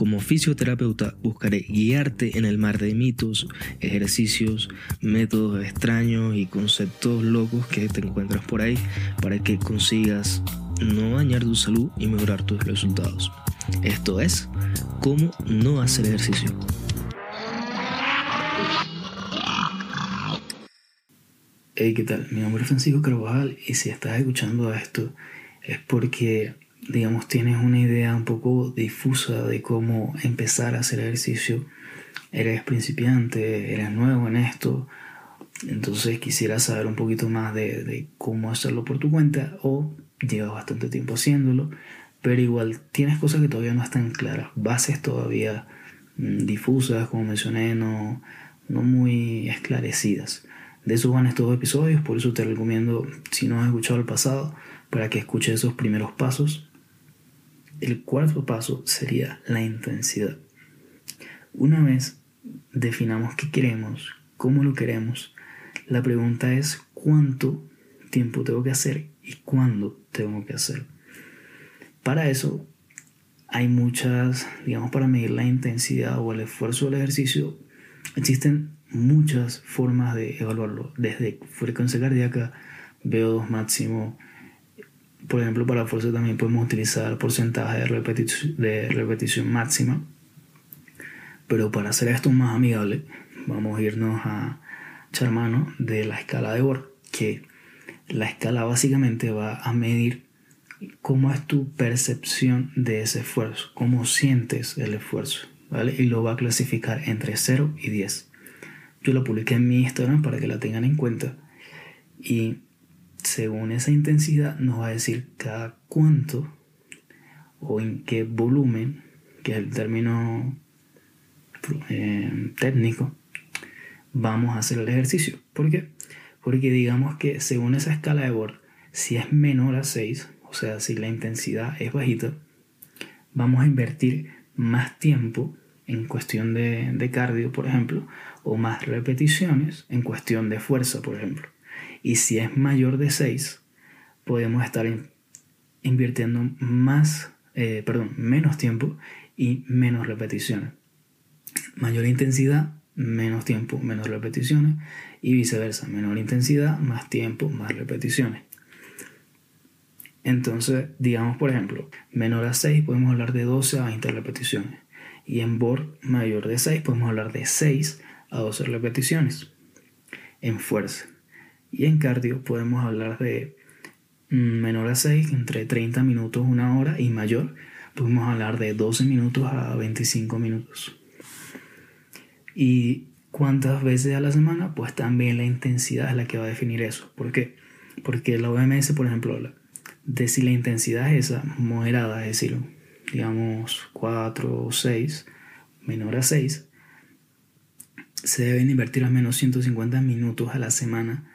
Como fisioterapeuta buscaré guiarte en el mar de mitos, ejercicios, métodos extraños y conceptos locos que te encuentras por ahí para que consigas no dañar tu salud y mejorar tus resultados. Esto es, cómo no hacer ejercicio. Hey, ¿qué tal? Mi nombre es Francisco Carvajal y si estás escuchando esto es porque digamos, tienes una idea un poco difusa de cómo empezar a hacer ejercicio, eres principiante, eres nuevo en esto, entonces quisieras saber un poquito más de, cómo hacerlo por tu cuenta o llevas bastante tiempo haciéndolo, pero igual tienes cosas que todavía no están claras, bases todavía mm, difusas, como mencioné, no, no muy esclarecidas. De eso van estos episodios, por eso te recomiendo, si no has escuchado el pasado, para que escuches esos primeros pasos el cuarto paso sería la intensidad. Una vez definamos qué queremos, cómo lo queremos, la pregunta es cuánto tiempo tengo que hacer y cuándo tengo que hacer. Para eso hay muchas, digamos, para medir la intensidad o el esfuerzo del ejercicio, existen muchas formas de evaluarlo, desde frecuencia cardíaca, VO2 máximo, por ejemplo, para fuerza también podemos utilizar porcentaje de, repetición, de repetición máxima. Pero para hacer esto más amigable, vamos a irnos a echar mano de la escala de Borg, que la escala básicamente va a medir cómo es tu percepción de ese esfuerzo, cómo sientes el esfuerzo, ¿vale? Y lo va a clasificar entre 0 y 10. Yo lo publiqué en mi Instagram para que la tengan en cuenta. Y según esa intensidad nos va a decir cada cuánto o en qué volumen, que es el término eh, técnico, vamos a hacer el ejercicio. ¿Por qué? Porque digamos que según esa escala de Borg, si es menor a 6, o sea, si la intensidad es bajita, vamos a invertir más tiempo en cuestión de, de cardio, por ejemplo, o más repeticiones en cuestión de fuerza, por ejemplo. Y si es mayor de 6, podemos estar invirtiendo más, eh, perdón, menos tiempo y menos repeticiones. Mayor intensidad, menos tiempo, menos repeticiones y viceversa. Menor intensidad, más tiempo, más repeticiones. Entonces, digamos por ejemplo, menor a 6 podemos hablar de 12 a 20 repeticiones. Y en BOR mayor de 6 podemos hablar de 6 a 12 repeticiones. En fuerza. Y en cardio podemos hablar de menor a 6, entre 30 minutos, una hora, y mayor, podemos hablar de 12 minutos a 25 minutos. ¿Y cuántas veces a la semana? Pues también la intensidad es la que va a definir eso. ¿Por qué? Porque la OMS, por ejemplo, de si la intensidad es esa, moderada, es decir, digamos 4 o 6, menor a 6, se deben invertir al menos 150 minutos a la semana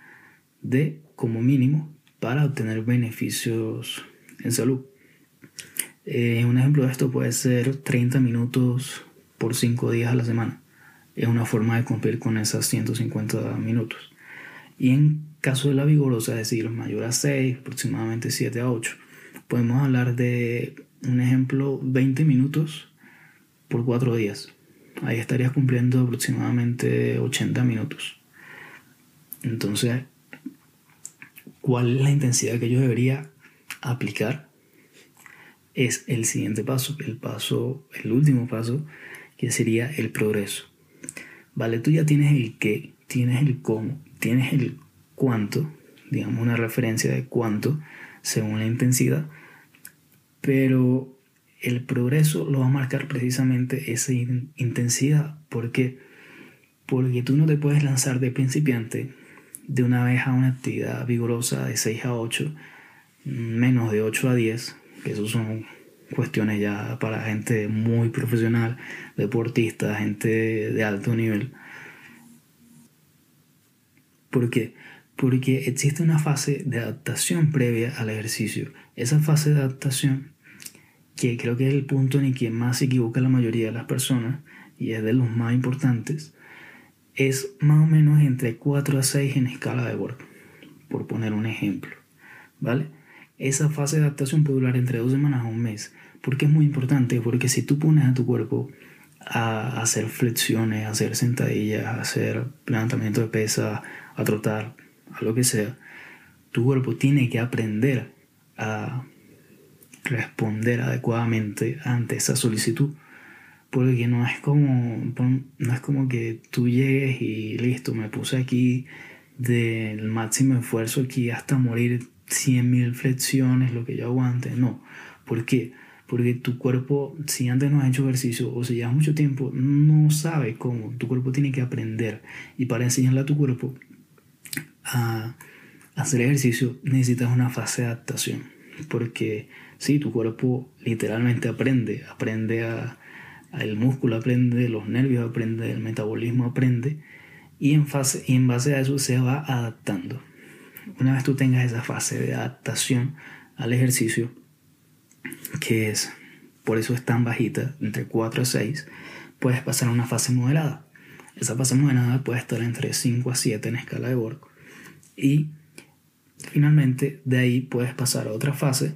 de como mínimo para obtener beneficios en salud. Eh, un ejemplo de esto puede ser 30 minutos por 5 días a la semana. Es una forma de cumplir con esas 150 minutos. Y en caso de la vigorosa, es decir, mayor a 6, aproximadamente 7 a 8, podemos hablar de un ejemplo 20 minutos por 4 días. Ahí estarías cumpliendo aproximadamente 80 minutos. Entonces, cuál es la intensidad que yo debería aplicar es el siguiente paso, el paso, el último paso, que sería el progreso. Vale, tú ya tienes el qué, tienes el cómo, tienes el cuánto, digamos una referencia de cuánto según la intensidad, pero el progreso lo va a marcar precisamente esa intensidad. ¿Por qué? Porque tú no te puedes lanzar de principiante de una vez a una actividad vigorosa de 6 a 8, menos de 8 a 10, que esos son cuestiones ya para gente muy profesional, deportista, gente de alto nivel. ¿Por qué? Porque existe una fase de adaptación previa al ejercicio. Esa fase de adaptación, que creo que es el punto en el que más se equivoca la mayoría de las personas, y es de los más importantes, es más o menos entre 4 a 6 en escala de Borg, por poner un ejemplo. ¿Vale? Esa fase de adaptación puede durar entre dos semanas a un mes. ¿Por qué es muy importante? Porque si tú pones a tu cuerpo a hacer flexiones, a hacer sentadillas, a hacer levantamiento de pesas, a trotar, a lo que sea, tu cuerpo tiene que aprender a responder adecuadamente ante esa solicitud. Porque no es como, no es como que tú llegues y listo, me puse aquí del máximo esfuerzo aquí hasta morir 100.000 flexiones, lo que yo aguante. No. ¿Por qué? Porque tu cuerpo, si antes no has hecho ejercicio o si llevas mucho tiempo, no sabe cómo. Tu cuerpo tiene que aprender. Y para enseñarle a tu cuerpo a hacer ejercicio, necesitas una fase de adaptación. Porque si tu cuerpo literalmente aprende. Aprende a, el músculo, aprende los nervios, aprende el metabolismo, aprende. Y en, fase, y en base a eso se va adaptando. Una vez tú tengas esa fase de adaptación al ejercicio, que es, por eso es tan bajita, entre 4 a 6, puedes pasar a una fase moderada. Esa fase moderada puede estar entre 5 a 7 en escala de Borg. Y finalmente de ahí puedes pasar a otra fase,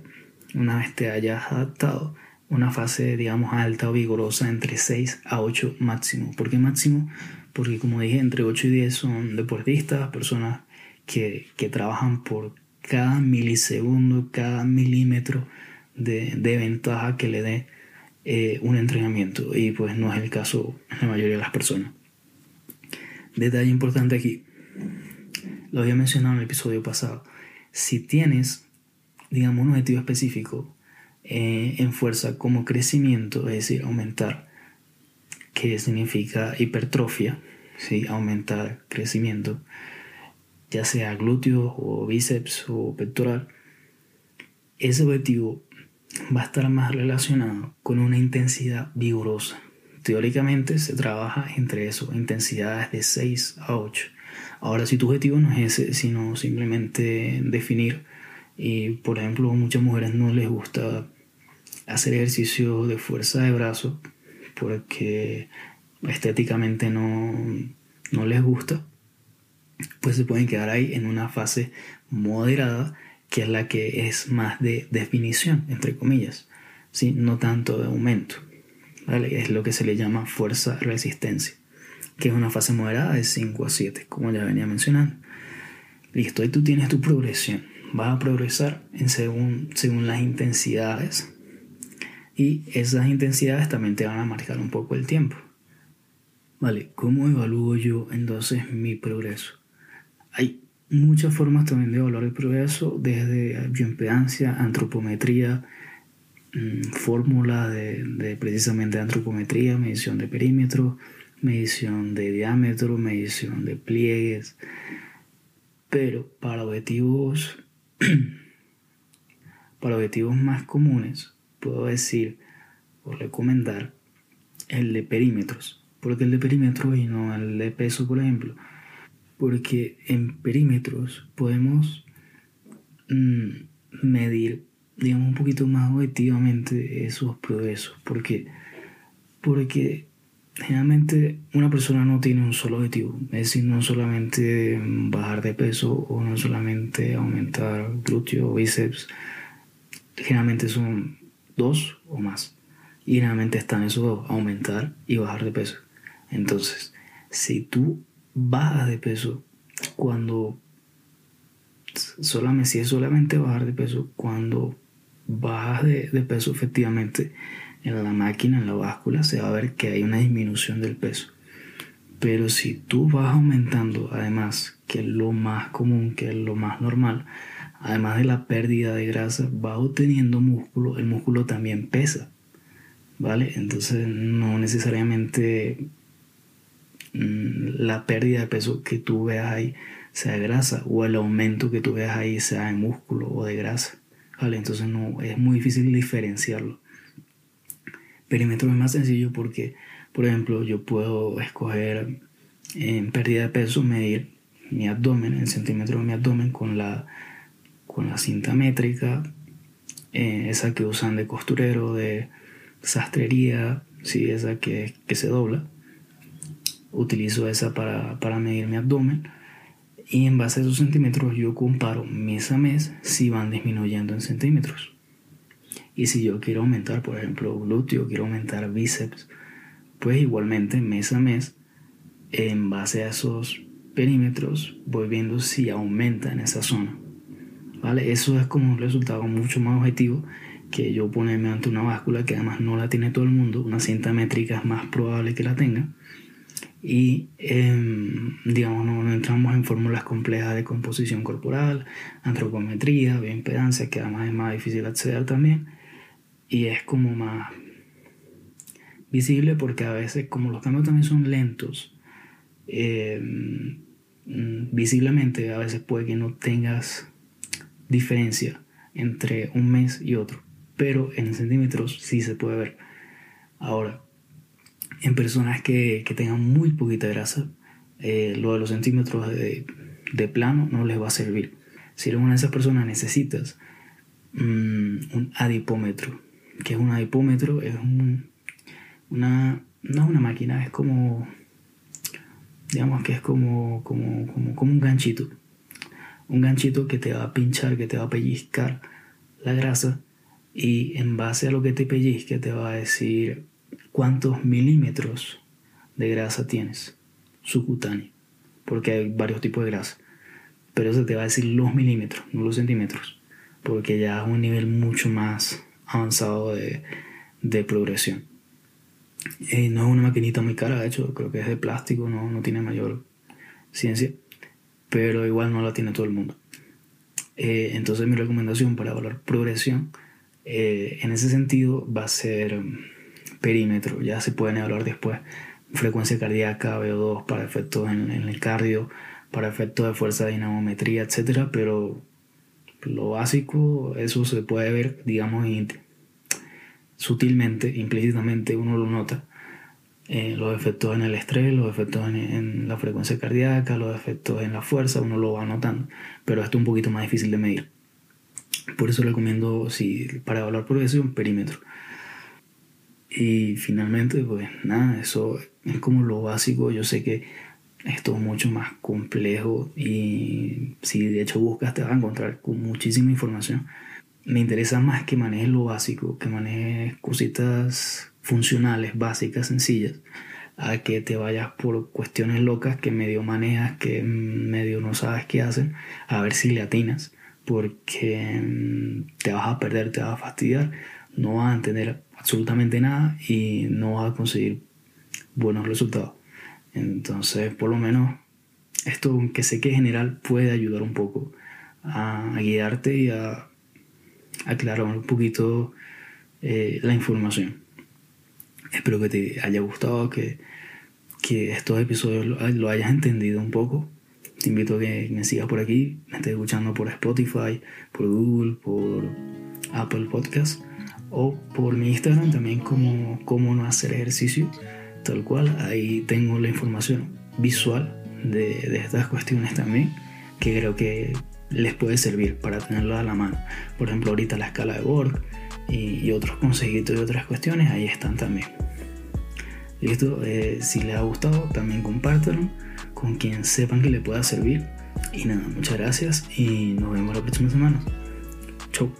una vez te hayas adaptado, una fase digamos alta o vigorosa entre 6 a 8 máximo. ¿Por qué máximo? Porque como dije, entre 8 y 10 son deportistas, personas que, que trabajan por cada milisegundo, cada milímetro de, de ventaja que le dé eh, un entrenamiento y pues no es el caso en la mayoría de las personas. Detalle importante aquí, lo había mencionado en el episodio pasado, si tienes, digamos, un objetivo específico eh, en fuerza como crecimiento, es decir, aumentar, que significa hipertrofia, ¿sí? aumentar crecimiento, ya sea glúteo o bíceps o pectoral, ese objetivo va a estar más relacionado con una intensidad vigorosa. Teóricamente se trabaja entre eso, intensidades de 6 a 8. Ahora, si tu objetivo no es ese, sino simplemente definir, y por ejemplo, a muchas mujeres no les gusta hacer ejercicio de fuerza de brazo porque estéticamente no, no les gusta, pues se pueden quedar ahí en una fase moderada que es la que es más de definición, entre comillas, ¿sí? no tanto de aumento. ¿vale? Es lo que se le llama fuerza-resistencia, que es una fase moderada de 5 a 7, como ya venía mencionando. Listo, ahí tú tienes tu progresión. Vas a progresar en según, según las intensidades y esas intensidades también te van a marcar un poco el tiempo. Vale, ¿cómo evalúo yo entonces mi progreso? Hay muchas formas también de evaluar el progreso, desde bioimpedancia, antropometría, mm, fórmula de, precisamente antropometría, medición de perímetro, medición de diámetro, medición de pliegues. Pero para objetivos, para objetivos más comunes, puedo decir o recomendar el de perímetros. Porque el de perímetros y no el de peso, por ejemplo porque en perímetros podemos mm, medir, digamos, un poquito más objetivamente esos progresos. porque Porque generalmente una persona no tiene un solo objetivo, es decir, no solamente bajar de peso o no solamente aumentar glúteo o bíceps, generalmente son dos o más. Y generalmente están esos dos, aumentar y bajar de peso. Entonces, si tú bajas de peso cuando solamente si es solamente bajar de peso cuando bajas de, peso efectivamente en la máquina en la báscula se va a ver que hay una disminución del peso pero si tú vas aumentando además que es lo más común que es lo más normal además de la pérdida de grasa vas obteniendo músculo el músculo también pesa vale entonces no necesariamente Mm, la pérdida de peso que tú veas ahí sea de grasa o el aumento que tú veas ahí sea de músculo o de grasa. ¿Vale? Entonces no, es muy difícil diferenciarlo. Perímetro es más sencillo porque, por ejemplo, yo puedo escoger en pérdida de peso, medir mi abdomen, el centímetro de mi abdomen con la, con la cinta métrica, eh, esa que usan de costurero, de sastrería, sí, esa que, que se dobla. Utilizo esa para, para medir mi abdomen. Y en base a esos centímetros yo comparo mes a mes si van disminuyendo en centímetros. Y si yo quiero aumentar, por ejemplo, glúteo, quiero aumentar bíceps, pues igualmente mes a mes, en base a esos perímetros, voy viendo si aumenta en esa zona. ¿Vale? Eso es como un resultado mucho más objetivo que yo ponerme ante una báscula que además no la tiene todo el mundo, una cinta métrica es más probable que la tenga. Y em, digamos, no, entramos en fórmulas complejas de composición corporal, antropometría, bioimpedancia, que además es más difícil acceder también y es como más visible porque a veces como los cambios también son lentos eh, mm, visiblemente a veces puede que no tengas diferencia entre un mes y otro pero en centímetros sí se puede ver. Ahora en personas que, tengan muy poquita grasa eh, lo de los centímetros de, de, plano no les va a servir. Si eres una de esas personas necesitas mm, un adipómetro que es un adipómetro, es una, no es una máquina, es como, digamos que es como, como, como, un ganchito. Un ganchito que te va a pinchar, que te va a pellizcar la grasa y en base a lo que te pellizque te va a decir cuántos milímetros de grasa tienes subcutánea, porque hay varios tipos de grasa, pero eso te va a decir los milímetros, no los centímetros, porque ya es un nivel mucho más avanzado de, de progresión. Eh, no es una maquinita muy cara, de hecho, creo que es de plástico, no, no tiene mayor ciencia, pero igual no la tiene todo el mundo. Eh, entonces mi recomendación para evaluar progresión eh, en ese sentido va a ser mm, perímetro, ya se pueden evaluar después frecuencia cardíaca, VO2 para efectos en, en el cardio, para efectos de fuerza de dinamometría, etcétera, pero lo básico, eso se puede ver, digamos, sutilmente, implícitamente, uno lo nota. Eh, los efectos en el estrés, los efectos en, la frecuencia cardíaca, los efectos en la fuerza, uno lo va notando, pero esto es un poquito más difícil de medir. Por eso recomiendo, si, para evaluar progresión, perímetro. Y finalmente, pues nada, eso es como lo básico. Yo sé que esto es mucho más complejo y si de hecho buscas te vas a encontrar con muchísima información. Me interesa más que manejes lo básico, que manejes cositas funcionales, básicas, sencillas, a que te vayas por cuestiones locas que medio manejas, que medio no sabes qué hacen, a ver si le atinas, porque mm, te vas a perder, te vas a fastidiar, no vas a entender absolutamente nada y no vas a conseguir buenos resultados. Entonces, por lo menos, esto, aunque sé que es general, puede ayudar un poco a, guiarte y a aclarar un poquito eh, la información. Espero que te haya gustado, que, que estos episodios lo, hayas entendido un poco. Te invito a que me sigas por aquí, me estés escuchando por Spotify, por Google, por Apple Podcast o por mi Instagram también como cómo no hacer ejercicio tal cual. Ahí tengo la información visual de, estas cuestiones también, que creo que les puede servir para tenerlo a la mano. Por ejemplo, ahorita la escala de Borg y, otros consejitos y otras cuestiones, ahí están también. Listo, eh, si les ha gustado, también compártanlo con quien sepan que le pueda servir. Y nada, muchas gracias y nos vemos la próxima semana. Chau.